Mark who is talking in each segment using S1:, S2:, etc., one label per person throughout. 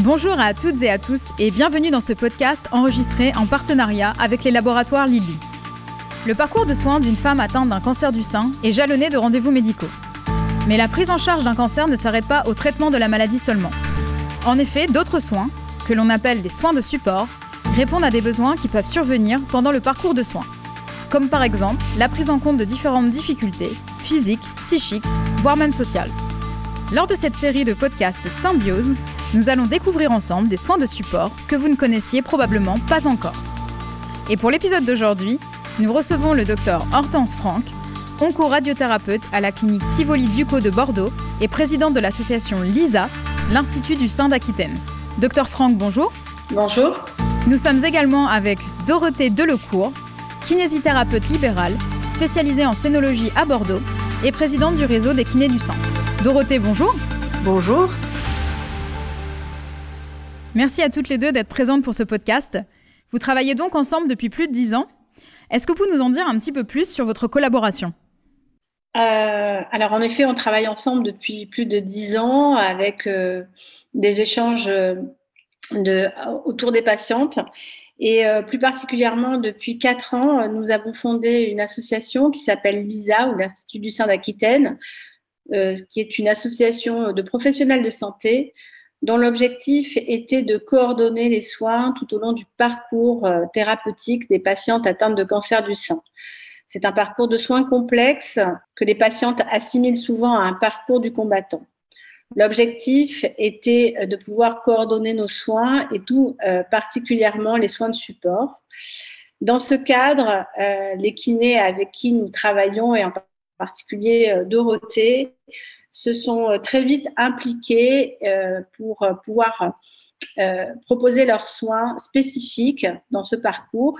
S1: Bonjour à toutes et à tous et bienvenue dans ce podcast enregistré en partenariat avec les laboratoires Lilly. Le parcours de soins d'une femme atteinte d'un cancer du sein est jalonné de rendez-vous médicaux. Mais la prise en charge d'un cancer ne s'arrête pas au traitement de la maladie seulement. En effet, d'autres soins, que l'on appelle les soins de support, répondent à des besoins qui peuvent survenir pendant le parcours de soins. Comme par exemple la prise en compte de différentes difficultés, physiques, psychiques, voire même sociales. Lors de cette série de podcasts Symbiose, nous allons découvrir ensemble des soins de support que vous ne connaissiez probablement pas encore. Et pour l'épisode d'aujourd'hui, nous recevons le docteur Hortense Franck, onco-radiothérapeute à la clinique Tivoli Duco de Bordeaux et présidente de l'association LISA, l'Institut du sein d'Aquitaine. Docteur Franck, bonjour.
S2: Bonjour.
S1: Nous sommes également avec Dorothée Delecourt, kinésithérapeute libérale, spécialisée en scénologie à Bordeaux et présidente du réseau des kinés du sein. Dorothée, bonjour.
S2: Bonjour.
S1: Merci à toutes les deux d'être présentes pour ce podcast. Vous travaillez donc ensemble depuis plus de dix ans. Est-ce que vous pouvez nous en dire un petit peu plus sur votre collaboration?
S2: Euh, alors en effet, on travaille ensemble depuis plus de dix ans avec euh, des échanges euh, autour des patientes. Et plus particulièrement, depuis quatre ans, nous avons fondé une association qui s'appelle l'ISA ou l'Institut du sein d'Aquitaine, qui est une association de professionnels de santé dont l'objectif était de coordonner les soins tout au long du parcours euh, thérapeutique des patientes atteintes de cancer du sein. C'est un parcours de soins complexe que les patientes assimilent souvent à un parcours du combattant. L'objectif était euh, de pouvoir coordonner nos soins et tout euh, particulièrement les soins de support. Dans ce cadre, les kinés avec qui nous travaillons et en particulier Dorothée se sont euh, très vite impliqués euh, pour euh, pouvoir proposer leurs soins spécifiques dans ce parcours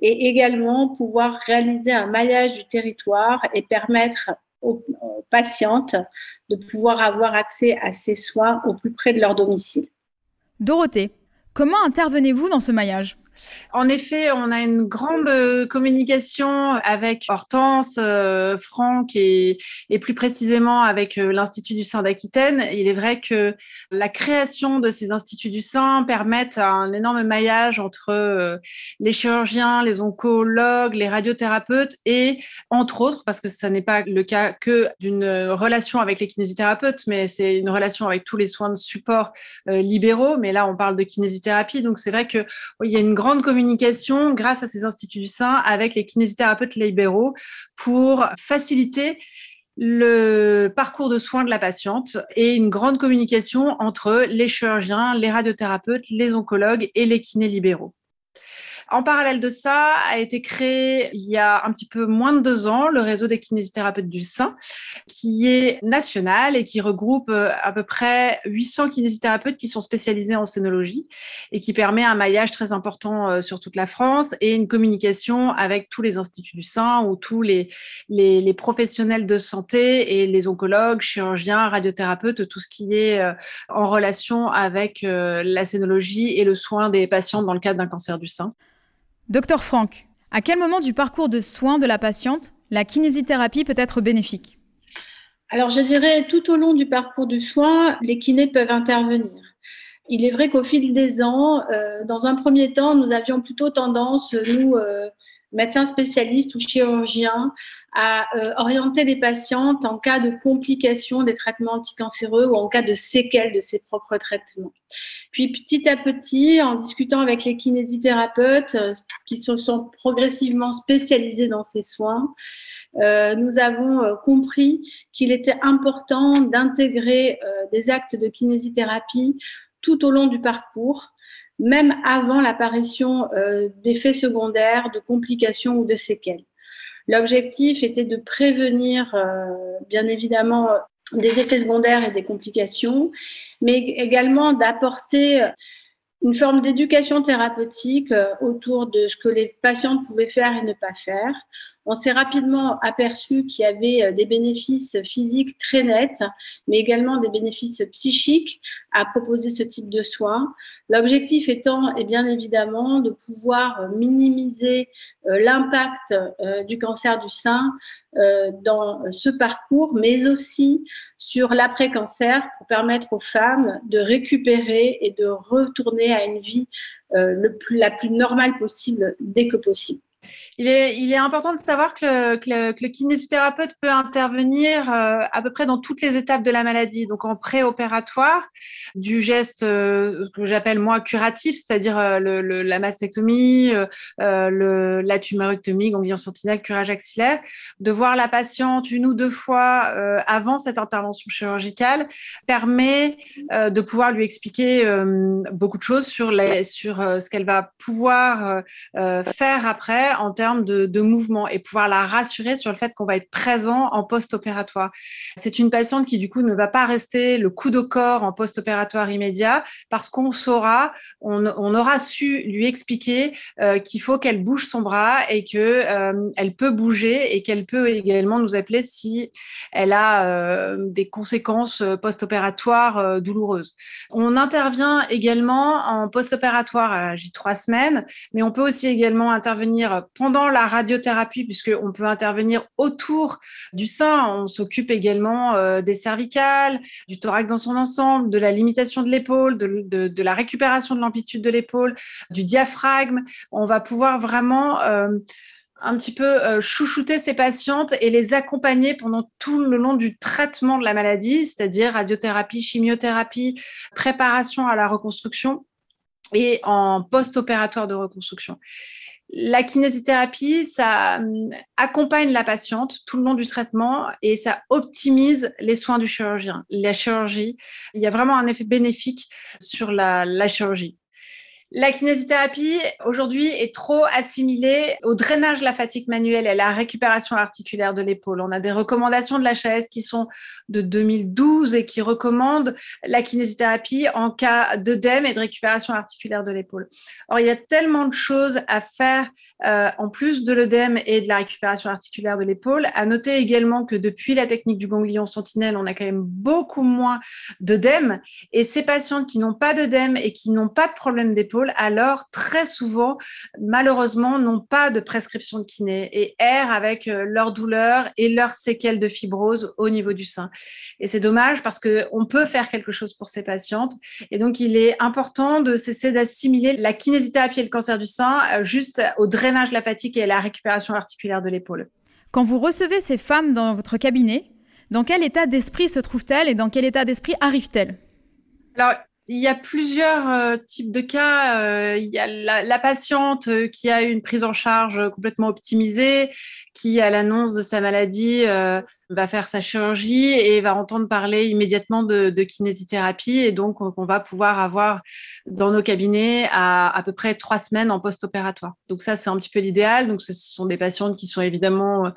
S2: et également pouvoir réaliser un maillage du territoire et permettre aux, patientes de pouvoir avoir accès à ces soins au plus près de leur domicile.
S1: Dorothée, comment intervenez-vous dans ce maillage?
S3: En effet, on a une grande euh, communication avec Hortense, euh, Franck et, plus précisément avec euh, l'Institut du sein d'Aquitaine. Il est vrai que la création de ces instituts du sein permettent un énorme maillage entre les chirurgiens, les oncologues, les radiothérapeutes et entre autres, parce que ça n'est pas le cas que d'une relation avec les kinésithérapeutes, mais c'est une relation avec tous les soins de support libéraux. Mais là, on parle de kinésithérapie, donc c'est vrai qu'il y a une grande communication grâce à ces instituts du sein avec les kinésithérapeutes libéraux pour faciliter le parcours de soins de la patiente et une grande communication entre les chirurgiens, les radiothérapeutes, les oncologues et les kinés libéraux. En parallèle de ça, a été créé il y a un petit peu moins de deux ans le réseau des kinésithérapeutes du sein, qui est national et qui regroupe euh, à peu près 800 kinésithérapeutes qui sont spécialisés en scénologie et qui permet un maillage très important euh, sur toute la France et une communication avec tous les instituts du sein ou tous les, professionnels de santé et les oncologues, chirurgiens, radiothérapeutes, tout ce qui est euh, en relation avec la scénologie et le soin des patients dans le cadre d'un cancer du sein.
S1: Docteur Franck, à quel moment du parcours de soins de la patiente la kinésithérapie peut être bénéfique?
S2: Alors je dirais tout au long du parcours de soins, les kinés peuvent intervenir. Il est vrai qu'au fil des ans, euh, dans un premier temps, nous avions plutôt tendance, nous, euh, médecins spécialistes ou chirurgiens à euh, orienter les patientes en cas de complications des traitements anticancéreux ou en cas de séquelles de ces propres traitements. Puis petit à petit, en discutant avec les kinésithérapeutes euh, qui se sont progressivement spécialisés dans ces soins, euh, nous avons compris qu'il était important d'intégrer des actes de kinésithérapie tout au long du parcours même avant l'apparition euh, d'effets secondaires, de complications ou de séquelles. L'objectif était de prévenir, euh, bien évidemment, des effets secondaires et des complications, mais également d'apporter une forme d'éducation thérapeutique euh, autour de ce que les patients pouvaient faire et ne pas faire, on s'est rapidement aperçu qu'il y avait des bénéfices physiques très nets, mais également des bénéfices psychiques à proposer ce type de soins. L'objectif étant, et bien évidemment, de pouvoir minimiser l'impact du cancer du sein dans ce parcours, mais aussi sur l'après-cancer pour permettre aux femmes de récupérer et de retourner à une vie euh, la plus normale possible dès que possible.
S3: Il est, important de savoir que le, kinésithérapeute peut intervenir euh, à peu près dans toutes les étapes de la maladie. Donc en préopératoire, du geste euh, que j'appelle moi curatif, c'est-à-dire euh, la mastectomie, la tumorectomie, ganglion sentinelle, curage axillaire, de voir la patiente une ou deux fois avant cette intervention chirurgicale permet de pouvoir lui expliquer beaucoup de choses sur ce qu'elle va pouvoir faire après en termes de, mouvement et pouvoir la rassurer sur le fait qu'on va être présent en post-opératoire. C'est une patiente qui, du coup, ne va pas rester le coup de corps en post-opératoire immédiat parce qu'on saura, on, aura su lui expliquer euh, qu'il faut qu'elle bouge son bras et que euh, elle peut bouger et qu'elle peut également nous appeler si elle a euh, des conséquences post-opératoires douloureuses. On intervient également en post-opératoire à J3 semaines, mais on peut aussi également intervenir pendant la radiothérapie, puisqu'on peut intervenir autour du sein. On s'occupe également euh, des cervicales, du thorax dans son ensemble, de la limitation de l'épaule, de, la récupération de l'amplitude de l'épaule, du diaphragme. On va pouvoir vraiment... Euh, un petit peu euh, chouchouter ces patientes et les accompagner pendant tout le long du traitement de la maladie, c'est-à-dire radiothérapie, chimiothérapie, préparation à la reconstruction et en post-opératoire de reconstruction. La kinésithérapie, ça hum, accompagne la patiente tout le long du traitement et ça optimise les soins du chirurgien, la chirurgie. Il y a vraiment un effet bénéfique sur la, la chirurgie. La kinésithérapie, aujourd'hui, est trop assimilée au drainage de la fatigue manuelle et à la récupération articulaire de l'épaule. On a des recommandations de la l'HAS qui sont de 2012 et qui recommandent la kinésithérapie en cas d'œdème et de récupération articulaire de l'épaule. Or, il y a tellement de choses à faire euh, en plus de l'œdème et de la récupération articulaire de l'épaule. À noter également que depuis la technique du ganglion sentinelle, on a quand même beaucoup moins d'œdème. Et ces patients qui n'ont pas d'œdème et qui n'ont pas de problème d'épaule, alors très souvent, malheureusement, n'ont pas de prescription de kiné et errent avec euh, leur douleur et leurs séquelles de fibrose au niveau du sein. Et c'est dommage parce qu'on peut faire quelque chose pour ces patientes. Et donc, il est important de cesser d'assimiler la kinésithérapie et le cancer du sein euh, juste au drainage drainage de la fatigue et la récupération articulaire de l'épaule.
S1: Quand vous recevez ces femmes dans votre cabinet, dans quel état d'esprit se trouvent-elles et dans quel état d'esprit arrivent-elles?
S3: Alors, il y a plusieurs euh, types de cas. Euh, il y a la, patiente euh, qui a une prise en charge complètement optimisée, qui, à l'annonce de sa maladie, va faire sa chirurgie et va entendre parler immédiatement de, de kinésithérapie. Et donc, on, va pouvoir avoir dans nos cabinets à à peu près trois semaines en post-opératoire. Donc ça, c'est un petit peu l'idéal. Donc, ce sont des patientes qui sont évidemment euh,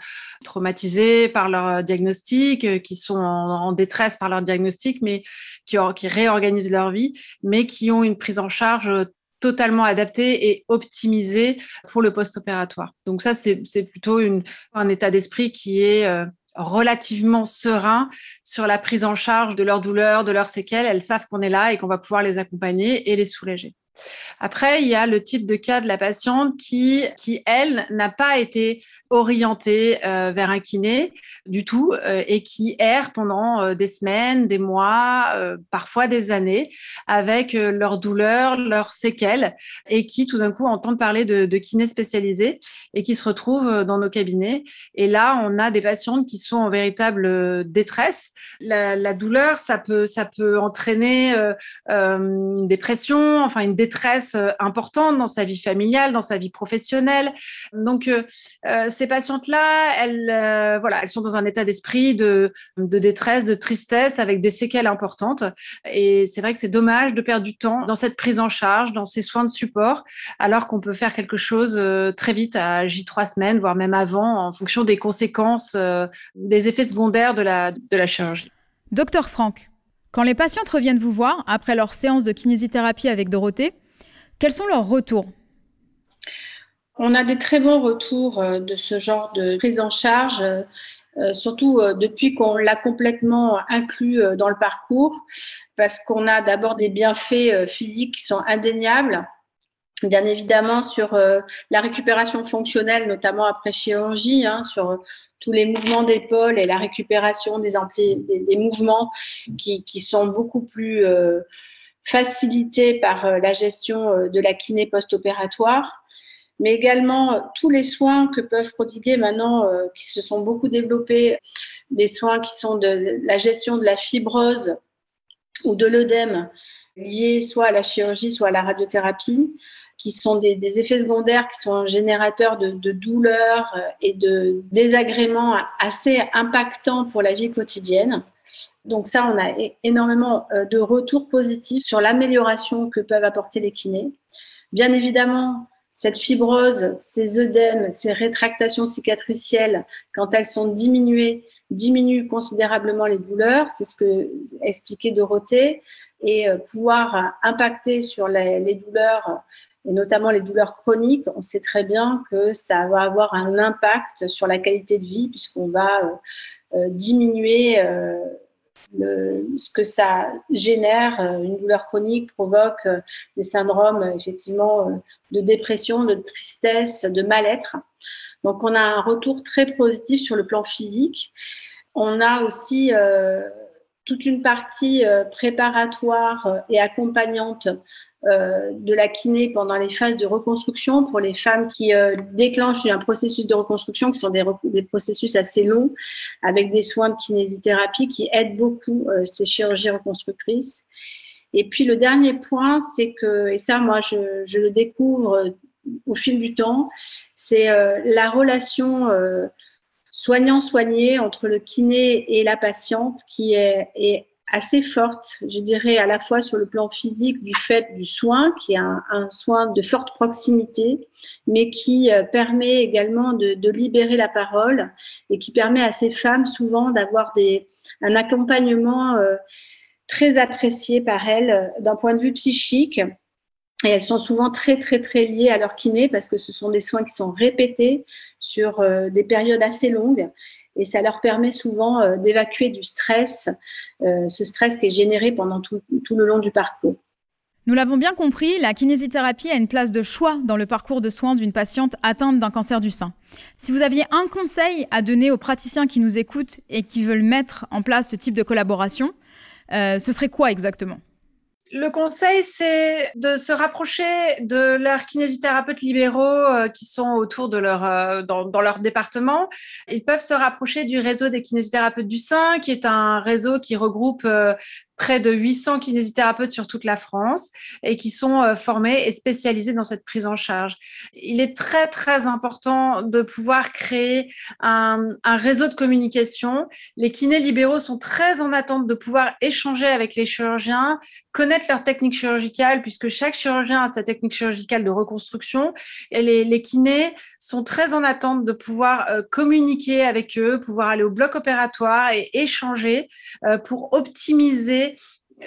S3: traumatisées par leur diagnostic, euh, qui sont en, détresse par leur diagnostic, mais qui réorganisent leur vie, mais qui ont une prise en charge totalement adaptée et optimisée pour le post-opératoire. Donc ça, c'est plutôt un état d'esprit qui est euh, relativement serein sur la prise en charge de leurs douleurs, de leurs séquelles. Elles savent qu'on est là et qu'on va pouvoir les accompagner et les soulager. Après, il y a le type de cas de la patiente qui, qui elle, n'a pas été orientée euh, vers un kiné du tout euh, et qui errent pendant euh, des semaines, des mois, parfois des années avec leurs douleurs, leurs séquelles et qui tout d'un coup entendent parler de, de kiné spécialisé et qui se retrouvent dans nos cabinets. Et là, on a des patientes qui sont en véritable détresse. La, la douleur, ça peut, ça peut entraîner une dépression, enfin une détresse importante dans sa vie familiale, dans sa vie professionnelle. Donc, ces patientes-là, elles, euh, voilà, elles sont dans un état d'esprit de, détresse, de tristesse, avec des séquelles importantes. Et c'est vrai que c'est dommage de perdre du temps dans cette prise en charge, dans ces soins de support, alors qu'on peut faire quelque chose euh, très vite à J3 semaines, voire même avant, en fonction des conséquences, euh, des effets secondaires de la, de la chirurgie.
S1: Docteur Franck, quand les patientes reviennent vous voir après leur séance de kinésithérapie avec Dorothée, quels sont leurs retours?
S2: On a des très bons retours de ce genre de prise en charge. surtout depuis qu'on l'a complètement inclus dans le parcours, parce qu'on a d'abord des bienfaits physiques qui sont indéniables, bien évidemment sur la récupération fonctionnelle, notamment après chirurgie, hein, sur tous les mouvements d'épaule et la récupération des, des, mouvements qui, sont beaucoup plus euh, facilités par euh, la gestion euh, de la kiné post-opératoire, mais également tous les soins que peuvent prodiguer maintenant, qui se sont beaucoup développés, des soins qui sont de la gestion de la fibrose ou de l'œdème liés soit à la chirurgie, soit à la radiothérapie qui sont des, effets secondaires qui sont générateurs de, de douleurs euh, et de désagréments assez impactants pour la vie quotidienne. Donc ça, on a énormément euh, de retours positifs sur l'amélioration que peuvent apporter les kinés. Bien évidemment, cette fibrose, ces œdèmes, ces rétractations cicatricielles, quand elles sont diminuées, diminuent considérablement les douleurs. C'est ce que expliquait Dorothée. Et euh, pouvoir impacter sur les, douleurs et notamment les douleurs chroniques, on sait très bien que ça va avoir un impact sur la qualité de vie puisqu'on va euh, euh, diminuer ce que ça génère. Une douleur chronique provoque des syndromes effectivement de dépression, de tristesse, de mal-être. Donc on a un retour très positif sur le plan physique. On a aussi toute une partie préparatoire et accompagnante euh, de la kiné pendant les phases de reconstruction pour les femmes qui euh, déclenchent un processus de reconstruction qui sont des, processus assez longs avec des soins de kinésithérapie qui aident beaucoup euh, ces chirurgies reconstructrices. Et puis le dernier point, c'est que, et ça moi je, je, le découvre au fil du temps, c'est la relation soignant-soigné entre le kiné et la patiente qui est assez forte, je dirais, à la fois sur le plan physique du fait du soin, qui est un, soin de forte proximité, mais qui euh, permet également de, libérer la parole et qui permet à ces femmes souvent d'avoir un accompagnement euh, très apprécié par elles euh, d'un point de vue psychique. Et elles sont souvent très, très, très liées à leur kiné parce que ce sont des soins qui sont répétés sur des périodes assez longues et ça leur permet souvent euh, d'évacuer du stress, euh, ce stress qui est généré pendant tout, le long du parcours.
S1: Nous l'avons bien compris, la kinésithérapie a une place de choix dans le parcours de soins d'une patiente atteinte d'un cancer du sein. Si vous aviez un conseil à donner aux praticiens qui nous écoutent et qui veulent mettre en place ce type de collaboration, euh, ce serait quoi exactement?
S3: Le conseil, c'est de se rapprocher de leurs kinésithérapeutes libéraux euh, qui sont autour de leur, euh, dans, leur département. Ils peuvent se rapprocher du réseau des kinésithérapeutes du sein, qui est un réseau qui regroupe euh, près de 800 kinésithérapeutes sur toute la France et qui sont euh, formés et spécialisés dans cette prise en charge. Il est très, très important de pouvoir créer un, réseau de communication. Les kinés libéraux sont très en attente de pouvoir échanger avec les chirurgiens, connaître leur technique chirurgicale, puisque chaque chirurgien a sa technique chirurgicale de reconstruction. Et les, les kinés sont très en attente de pouvoir euh, communiquer avec eux, pouvoir aller au bloc opératoire et échanger euh, pour optimiser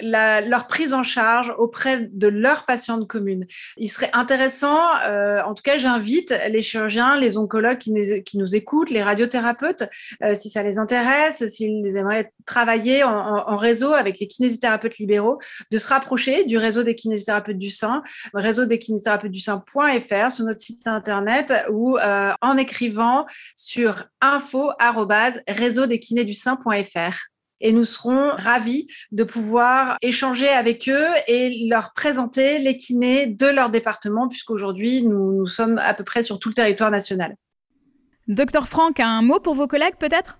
S3: leur prise en charge auprès de leurs patientes communes. Il serait intéressant, euh, en tout cas j'invite les chirurgiens, les oncologues qui nous, écoutent, les radiothérapeutes, euh, si ça les intéresse, s'ils aimeraient travailler en, réseau avec les kinésithérapeutes libéraux, de se rapprocher du réseau des kinésithérapeutes du sein, réseau des kinésithérapeutes du sein.fr sur notre site internet ou euh, en écrivant sur info réseau des kinés du sein.fr et nous serons ravis de pouvoir échanger avec eux et leur présenter les kinés de leur département, puisqu'aujourd'hui, nous, nous sommes à peu près sur tout le territoire national.
S1: Docteur Franck, un mot pour vos collègues peut-être?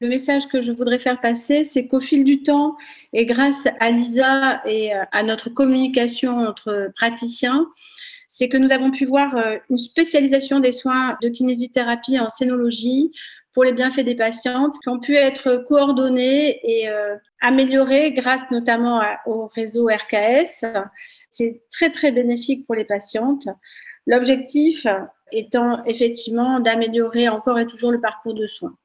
S2: Le message que je voudrais faire passer, c'est qu'au fil du temps, et grâce à Lisa et euh, à notre communication entre praticiens, c'est que nous avons pu voir euh, une spécialisation des soins de kinésithérapie en scénologie, pour les bienfaits des patientes qui ont pu être coordonnées et euh, améliorées grâce notamment au réseau RKS. C'est très, très bénéfique pour les patientes. L'objectif étant effectivement d'améliorer encore et toujours le parcours de soins.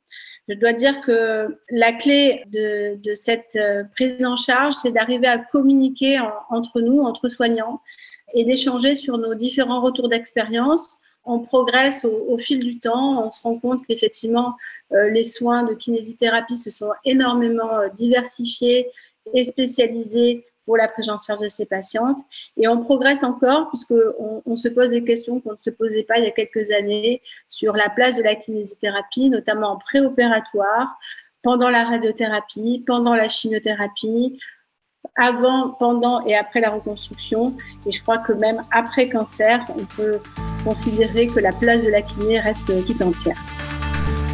S2: Je dois dire que la clé de, cette euh, prise en charge, c'est d'arriver à communiquer entre nous, entre soignants, et d'échanger sur nos différents retours d'expérience on progresse au, fil du temps. On se rend compte qu'effectivement, euh, les soins de kinésithérapie se sont énormément euh, diversifiés et spécialisés pour la prise en charge de ces patientes. Et on progresse encore puisqu'on on se pose des questions qu'on ne se posait pas il y a quelques années sur la place de la kinésithérapie, notamment en préopératoire, pendant la radiothérapie, pendant la chimiothérapie, avant, pendant et après la reconstruction. Et je crois que même après cancer, on peut considérer que la place de la kiné reste tout entière.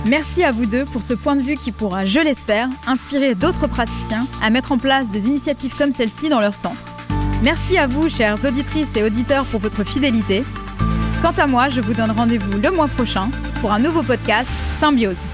S1: Merci à vous deux pour ce point de vue qui pourra, je l'espère, inspirer d'autres praticiens à mettre en place des initiatives comme celle-ci dans leur centre. Merci à vous, chères auditrices et auditeurs, pour votre fidélité. Quant à moi, je vous donne rendez-vous le mois prochain pour un nouveau podcast Symbiose.